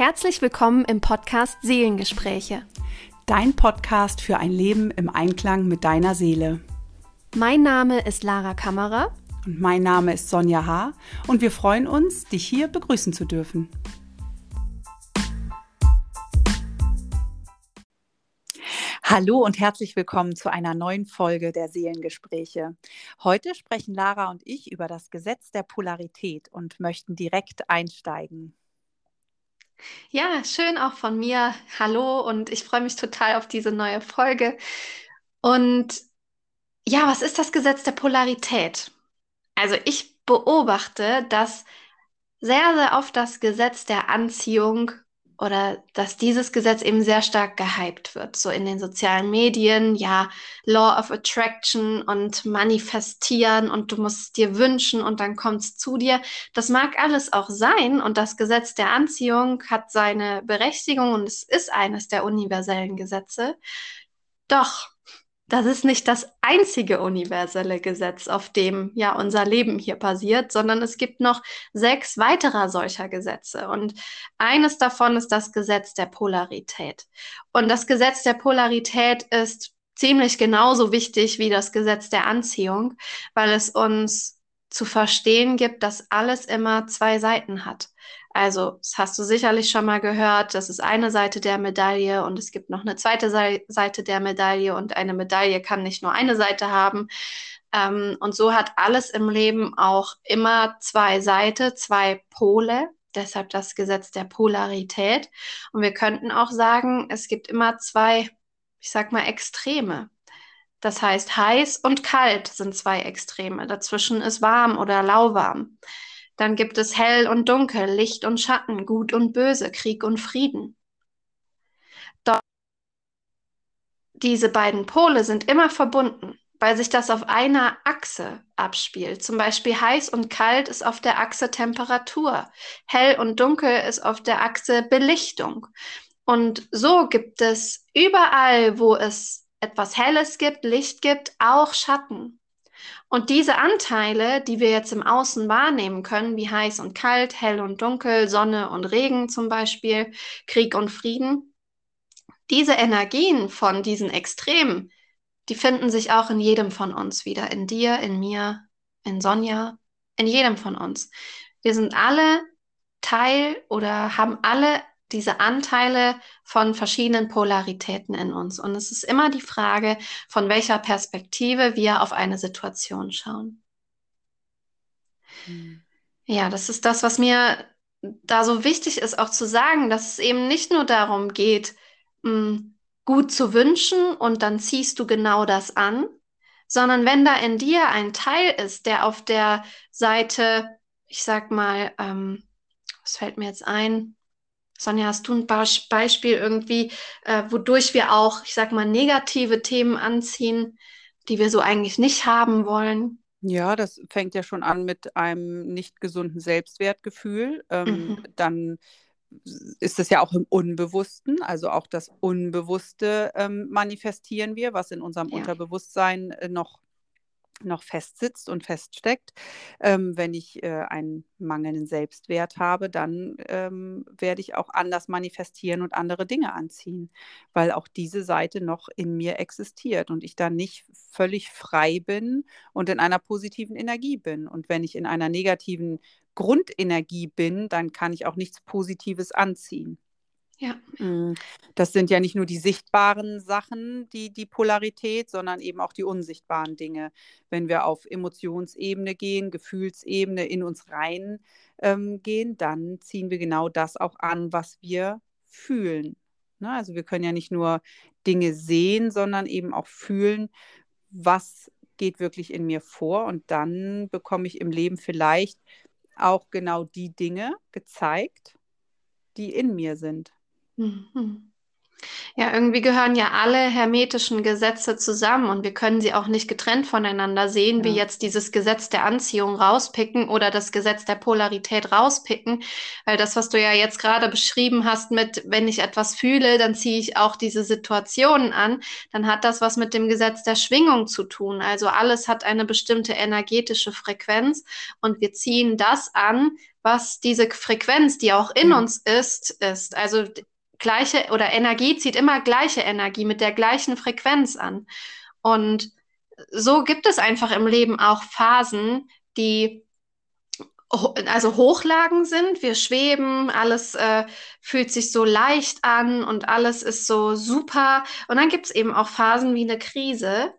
Herzlich willkommen im Podcast Seelengespräche. Dein Podcast für ein Leben im Einklang mit deiner Seele. Mein Name ist Lara Kammerer. Und mein Name ist Sonja H. Und wir freuen uns, dich hier begrüßen zu dürfen. Hallo und herzlich willkommen zu einer neuen Folge der Seelengespräche. Heute sprechen Lara und ich über das Gesetz der Polarität und möchten direkt einsteigen. Ja, schön auch von mir. Hallo und ich freue mich total auf diese neue Folge. Und ja, was ist das Gesetz der Polarität? Also ich beobachte, dass sehr, sehr oft das Gesetz der Anziehung oder dass dieses Gesetz eben sehr stark gehypt wird, so in den sozialen Medien, ja, Law of Attraction und manifestieren und du musst dir wünschen und dann kommt es zu dir. Das mag alles auch sein und das Gesetz der Anziehung hat seine Berechtigung und es ist eines der universellen Gesetze. Doch das ist nicht das einzige universelle Gesetz, auf dem ja unser Leben hier basiert, sondern es gibt noch sechs weiterer solcher Gesetze. Und eines davon ist das Gesetz der Polarität. Und das Gesetz der Polarität ist ziemlich genauso wichtig wie das Gesetz der Anziehung, weil es uns zu verstehen gibt, dass alles immer zwei Seiten hat. Also, das hast du sicherlich schon mal gehört. Das ist eine Seite der Medaille und es gibt noch eine zweite Seite der Medaille und eine Medaille kann nicht nur eine Seite haben. Ähm, und so hat alles im Leben auch immer zwei Seiten, zwei Pole. Deshalb das Gesetz der Polarität. Und wir könnten auch sagen, es gibt immer zwei, ich sag mal, Extreme. Das heißt, heiß und kalt sind zwei Extreme. Dazwischen ist warm oder lauwarm. Dann gibt es hell und dunkel, Licht und Schatten, gut und böse, Krieg und Frieden. Doch diese beiden Pole sind immer verbunden, weil sich das auf einer Achse abspielt. Zum Beispiel heiß und kalt ist auf der Achse Temperatur, hell und dunkel ist auf der Achse Belichtung. Und so gibt es überall, wo es etwas Helles gibt, Licht gibt, auch Schatten. Und diese Anteile, die wir jetzt im Außen wahrnehmen können, wie heiß und kalt, hell und dunkel, Sonne und Regen zum Beispiel, Krieg und Frieden, diese Energien von diesen Extremen, die finden sich auch in jedem von uns wieder, in dir, in mir, in Sonja, in jedem von uns. Wir sind alle Teil oder haben alle diese Anteile von verschiedenen Polaritäten in uns. Und es ist immer die Frage, von welcher Perspektive wir auf eine Situation schauen. Mhm. Ja, das ist das, was mir da so wichtig ist, auch zu sagen, dass es eben nicht nur darum geht, hm, gut zu wünschen und dann ziehst du genau das an, sondern wenn da in dir ein Teil ist, der auf der Seite, ich sag mal, ähm, was fällt mir jetzt ein? Sonja, hast du ein Beispiel irgendwie, äh, wodurch wir auch, ich sag mal, negative Themen anziehen, die wir so eigentlich nicht haben wollen? Ja, das fängt ja schon an mit einem nicht gesunden Selbstwertgefühl. Ähm, mhm. Dann ist es ja auch im Unbewussten, also auch das Unbewusste ähm, manifestieren wir, was in unserem ja. Unterbewusstsein äh, noch noch festsitzt und feststeckt. Ähm, wenn ich äh, einen mangelnden Selbstwert habe, dann ähm, werde ich auch anders manifestieren und andere Dinge anziehen, weil auch diese Seite noch in mir existiert und ich dann nicht völlig frei bin und in einer positiven Energie bin. Und wenn ich in einer negativen Grundenergie bin, dann kann ich auch nichts Positives anziehen. Ja. Mm, das sind ja nicht nur die sichtbaren Sachen, die, die Polarität, sondern eben auch die unsichtbaren Dinge. Wenn wir auf Emotionsebene gehen, Gefühlsebene in uns rein ähm, gehen, dann ziehen wir genau das auch an, was wir fühlen. Ne? Also wir können ja nicht nur Dinge sehen, sondern eben auch fühlen, was geht wirklich in mir vor. Und dann bekomme ich im Leben vielleicht auch genau die Dinge gezeigt, die in mir sind. Mhm. Ja, irgendwie gehören ja alle hermetischen Gesetze zusammen und wir können sie auch nicht getrennt voneinander sehen, ja. wie jetzt dieses Gesetz der Anziehung rauspicken oder das Gesetz der Polarität rauspicken, weil das, was du ja jetzt gerade beschrieben hast mit, wenn ich etwas fühle, dann ziehe ich auch diese Situationen an, dann hat das was mit dem Gesetz der Schwingung zu tun. Also alles hat eine bestimmte energetische Frequenz und wir ziehen das an, was diese Frequenz, die auch in uns ist, ist. Also gleiche oder Energie zieht immer gleiche Energie mit der gleichen Frequenz an. Und so gibt es einfach im Leben auch Phasen, die also Hochlagen sind. Wir schweben, alles äh, fühlt sich so leicht an und alles ist so super. Und dann gibt es eben auch Phasen wie eine Krise,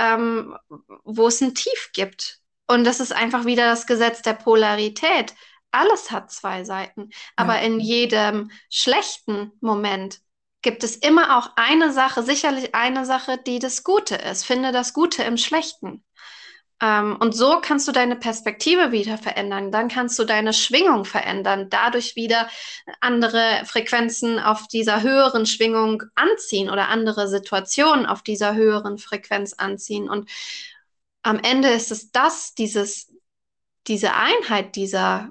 ähm, wo es ein Tief gibt. Und das ist einfach wieder das Gesetz der Polarität. Alles hat zwei Seiten. Aber ja. in jedem schlechten Moment gibt es immer auch eine Sache, sicherlich eine Sache, die das Gute ist. Finde das Gute im Schlechten. Ähm, und so kannst du deine Perspektive wieder verändern. Dann kannst du deine Schwingung verändern, dadurch wieder andere Frequenzen auf dieser höheren Schwingung anziehen oder andere Situationen auf dieser höheren Frequenz anziehen. Und am Ende ist es das, dieses, diese Einheit dieser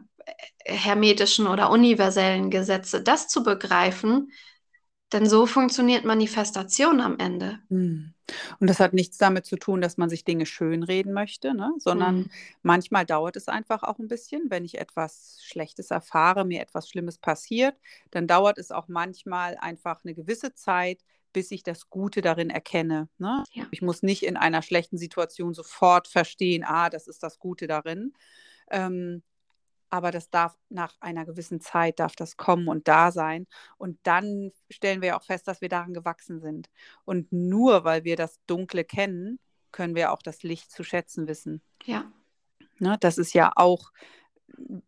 hermetischen oder universellen Gesetze, das zu begreifen, denn so funktioniert Manifestation am Ende. Hm. Und das hat nichts damit zu tun, dass man sich Dinge schönreden möchte, ne? sondern mhm. manchmal dauert es einfach auch ein bisschen. Wenn ich etwas Schlechtes erfahre, mir etwas Schlimmes passiert, dann dauert es auch manchmal einfach eine gewisse Zeit, bis ich das Gute darin erkenne. Ne? Ja. Ich muss nicht in einer schlechten Situation sofort verstehen, ah, das ist das Gute darin. Ähm, aber das darf nach einer gewissen Zeit darf das kommen und da sein und dann stellen wir auch fest, dass wir daran gewachsen sind und nur weil wir das Dunkle kennen, können wir auch das Licht zu schätzen wissen. Ja. Ne, das ist ja auch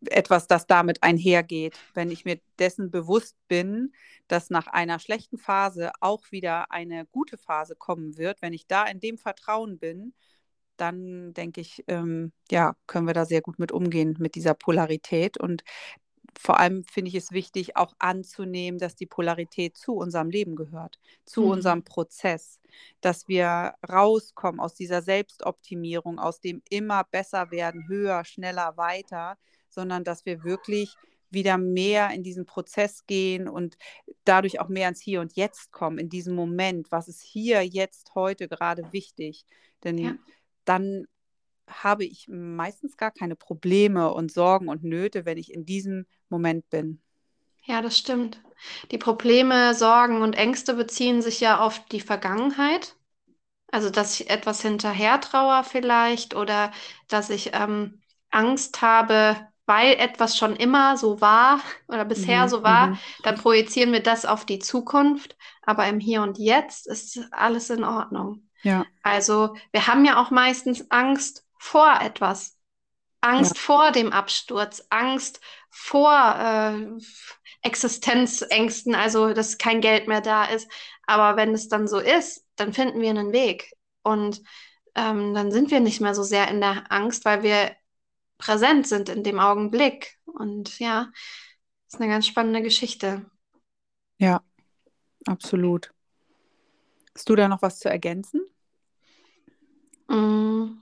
etwas, das damit einhergeht. Wenn ich mir dessen bewusst bin, dass nach einer schlechten Phase auch wieder eine gute Phase kommen wird, wenn ich da in dem Vertrauen bin, dann denke ich, ähm, ja, können wir da sehr gut mit umgehen, mit dieser Polarität. Und vor allem finde ich es wichtig, auch anzunehmen, dass die Polarität zu unserem Leben gehört, zu mhm. unserem Prozess, dass wir rauskommen aus dieser Selbstoptimierung, aus dem immer besser werden, höher, schneller, weiter, sondern dass wir wirklich wieder mehr in diesen Prozess gehen und dadurch auch mehr ins Hier und Jetzt kommen, in diesem Moment, was ist hier, jetzt, heute gerade wichtig. Denn ja dann habe ich meistens gar keine Probleme und Sorgen und Nöte, wenn ich in diesem Moment bin. Ja, das stimmt. Die Probleme, Sorgen und Ängste beziehen sich ja auf die Vergangenheit. Also, dass ich etwas hinterher traue vielleicht oder dass ich ähm, Angst habe, weil etwas schon immer so war oder bisher mhm, so war, mhm. dann projizieren wir das auf die Zukunft. Aber im Hier und Jetzt ist alles in Ordnung. Ja. Also wir haben ja auch meistens Angst vor etwas. Angst ja. vor dem Absturz, Angst vor äh, Existenzängsten, also dass kein Geld mehr da ist. Aber wenn es dann so ist, dann finden wir einen Weg. Und ähm, dann sind wir nicht mehr so sehr in der Angst, weil wir präsent sind in dem Augenblick. Und ja, das ist eine ganz spannende Geschichte. Ja, absolut. Hast du da noch was zu ergänzen? Mm.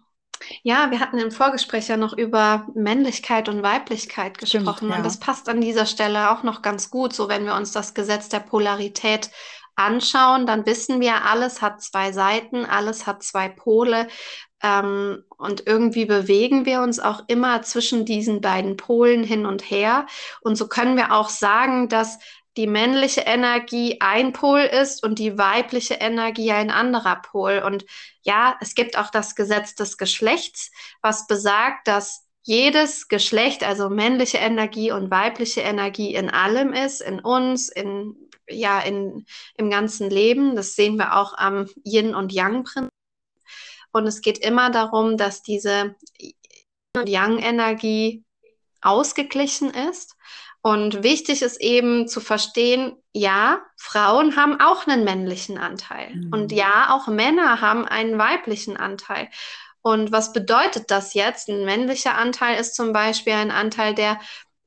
Ja, wir hatten im Vorgespräch ja noch über Männlichkeit und Weiblichkeit gesprochen. Stimmt, ja. Und das passt an dieser Stelle auch noch ganz gut. So, wenn wir uns das Gesetz der Polarität anschauen, dann wissen wir, alles hat zwei Seiten, alles hat zwei Pole. Ähm, und irgendwie bewegen wir uns auch immer zwischen diesen beiden Polen hin und her. Und so können wir auch sagen, dass die männliche Energie ein Pol ist und die weibliche Energie ein anderer Pol. Und ja, es gibt auch das Gesetz des Geschlechts, was besagt, dass jedes Geschlecht, also männliche Energie und weibliche Energie in allem ist, in uns, in, ja, in, im ganzen Leben. Das sehen wir auch am Yin- und Yang-Prinzip. Und es geht immer darum, dass diese Yin- und Yang-Energie ausgeglichen ist und wichtig ist eben zu verstehen, ja, Frauen haben auch einen männlichen Anteil. Mhm. Und ja, auch Männer haben einen weiblichen Anteil. Und was bedeutet das jetzt? Ein männlicher Anteil ist zum Beispiel ein Anteil, der,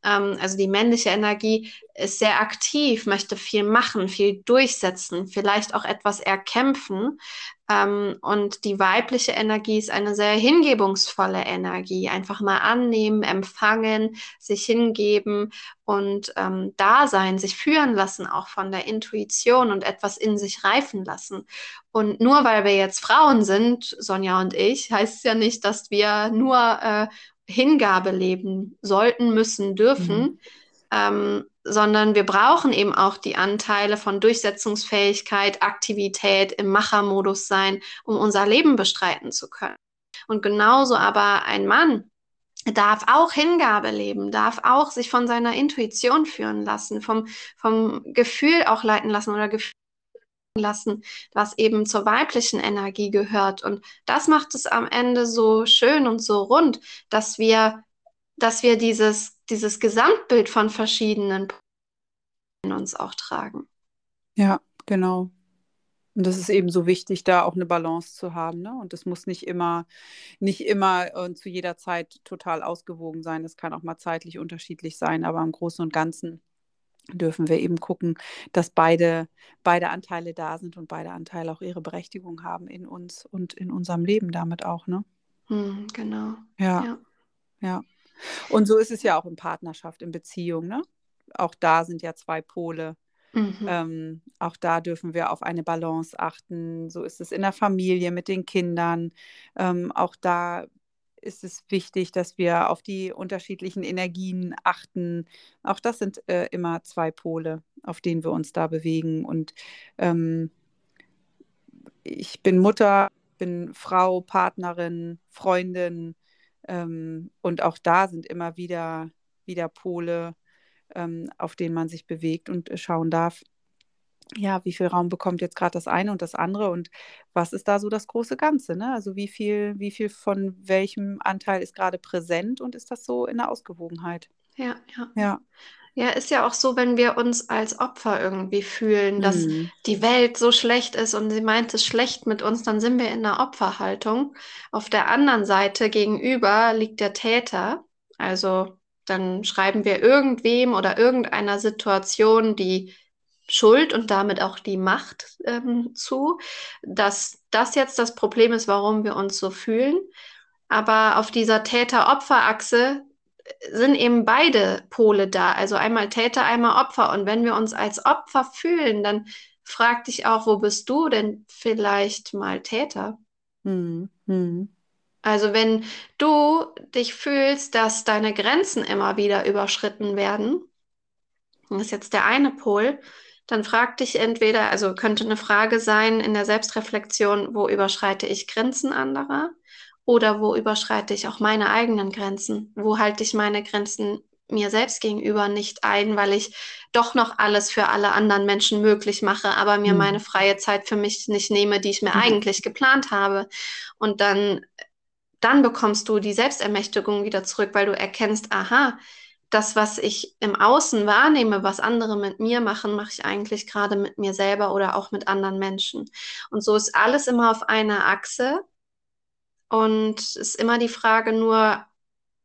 ähm, also die männliche Energie ist sehr aktiv, möchte viel machen, viel durchsetzen, vielleicht auch etwas erkämpfen. Ähm, und die weibliche Energie ist eine sehr hingebungsvolle Energie. Einfach mal annehmen, empfangen, sich hingeben und ähm, da sein, sich führen lassen, auch von der Intuition und etwas in sich reifen lassen. Und nur weil wir jetzt Frauen sind, Sonja und ich, heißt es ja nicht, dass wir nur äh, Hingabe leben sollten, müssen, dürfen, mhm. ähm, sondern wir brauchen eben auch die Anteile von Durchsetzungsfähigkeit, Aktivität, im Machermodus sein, um unser Leben bestreiten zu können. Und genauso aber ein Mann darf auch Hingabe leben, darf auch sich von seiner Intuition führen lassen, vom, vom Gefühl auch leiten lassen oder Gefühl lassen, was eben zur weiblichen Energie gehört. Und das macht es am Ende so schön und so rund, dass wir, dass wir dieses, dieses Gesamtbild von verschiedenen in uns auch tragen. Ja, genau. Und das ist eben so wichtig, da auch eine Balance zu haben. Ne? Und das muss nicht immer, nicht immer und zu jeder Zeit total ausgewogen sein. Das kann auch mal zeitlich unterschiedlich sein, aber im Großen und Ganzen dürfen wir eben gucken, dass beide, beide Anteile da sind und beide Anteile auch ihre Berechtigung haben in uns und in unserem Leben damit auch. Ne? Hm, genau. Ja. ja. Ja. Und so ist es ja auch in Partnerschaft, in Beziehung. Ne? Auch da sind ja zwei Pole Mhm. Ähm, auch da dürfen wir auf eine Balance achten. So ist es in der Familie mit den Kindern. Ähm, auch da ist es wichtig, dass wir auf die unterschiedlichen Energien achten. Auch das sind äh, immer zwei Pole, auf denen wir uns da bewegen. Und ähm, ich bin Mutter, bin Frau, Partnerin, Freundin. Ähm, und auch da sind immer wieder, wieder Pole, ähm, auf denen man sich bewegt und äh, schauen darf, ja, wie viel Raum bekommt jetzt gerade das eine und das andere und was ist da so das große Ganze? Ne? Also wie viel, wie viel von welchem Anteil ist gerade präsent und ist das so in der Ausgewogenheit? Ja, ja. Ja. Ja, ist ja auch so, wenn wir uns als Opfer irgendwie fühlen, dass mhm. die Welt so schlecht ist und sie meint es schlecht mit uns, dann sind wir in einer Opferhaltung. Auf der anderen Seite gegenüber liegt der Täter, also dann schreiben wir irgendwem oder irgendeiner Situation die Schuld und damit auch die Macht ähm, zu, dass das jetzt das Problem ist, warum wir uns so fühlen. Aber auf dieser Täter-Opfer-Achse sind eben beide Pole da. Also einmal Täter, einmal Opfer. Und wenn wir uns als Opfer fühlen, dann frag dich auch, wo bist du denn vielleicht mal Täter? Hm, hm. Also wenn du dich fühlst, dass deine Grenzen immer wieder überschritten werden, das ist jetzt der eine Pol, dann frag dich entweder, also könnte eine Frage sein in der Selbstreflexion, wo überschreite ich Grenzen anderer oder wo überschreite ich auch meine eigenen Grenzen? Wo halte ich meine Grenzen mir selbst gegenüber nicht ein, weil ich doch noch alles für alle anderen Menschen möglich mache, aber mir mhm. meine freie Zeit für mich nicht nehme, die ich mir mhm. eigentlich geplant habe. Und dann dann bekommst du die Selbstermächtigung wieder zurück, weil du erkennst, aha, das, was ich im Außen wahrnehme, was andere mit mir machen, mache ich eigentlich gerade mit mir selber oder auch mit anderen Menschen. Und so ist alles immer auf einer Achse. Und es ist immer die Frage nur,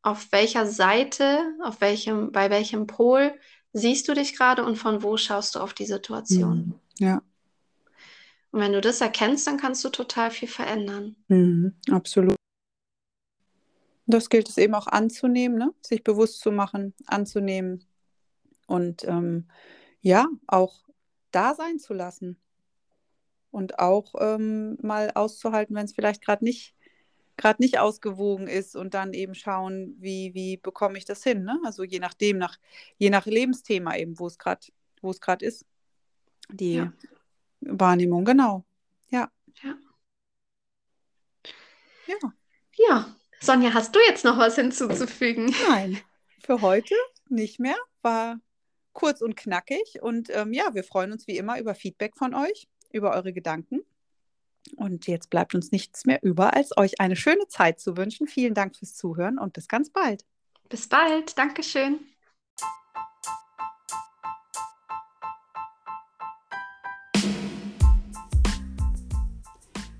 auf welcher Seite, auf welchem, bei welchem Pol siehst du dich gerade und von wo schaust du auf die Situation? Mhm. Ja. Und wenn du das erkennst, dann kannst du total viel verändern. Mhm, absolut. Das gilt es eben auch anzunehmen, ne? sich bewusst zu machen, anzunehmen und ähm, ja, auch da sein zu lassen und auch ähm, mal auszuhalten, wenn es vielleicht gerade nicht gerade nicht ausgewogen ist und dann eben schauen, wie, wie bekomme ich das hin. Ne? Also je nachdem, nach, je nach Lebensthema eben, wo es gerade, wo es gerade ist. Die ja. Wahrnehmung, genau. Ja. Ja. Ja. Ja, Sonja, hast du jetzt noch was hinzuzufügen? Nein, für heute nicht mehr. War kurz und knackig. Und ähm, ja, wir freuen uns wie immer über Feedback von euch, über eure Gedanken. Und jetzt bleibt uns nichts mehr über, als euch eine schöne Zeit zu wünschen. Vielen Dank fürs Zuhören und bis ganz bald. Bis bald. Dankeschön.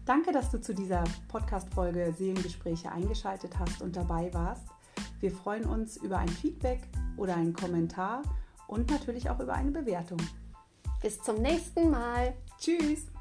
Danke, dass du zu dieser Podcast-Folge Seelengespräche eingeschaltet hast und dabei warst. Wir freuen uns über ein Feedback oder einen Kommentar und natürlich auch über eine Bewertung. Bis zum nächsten Mal. Tschüss.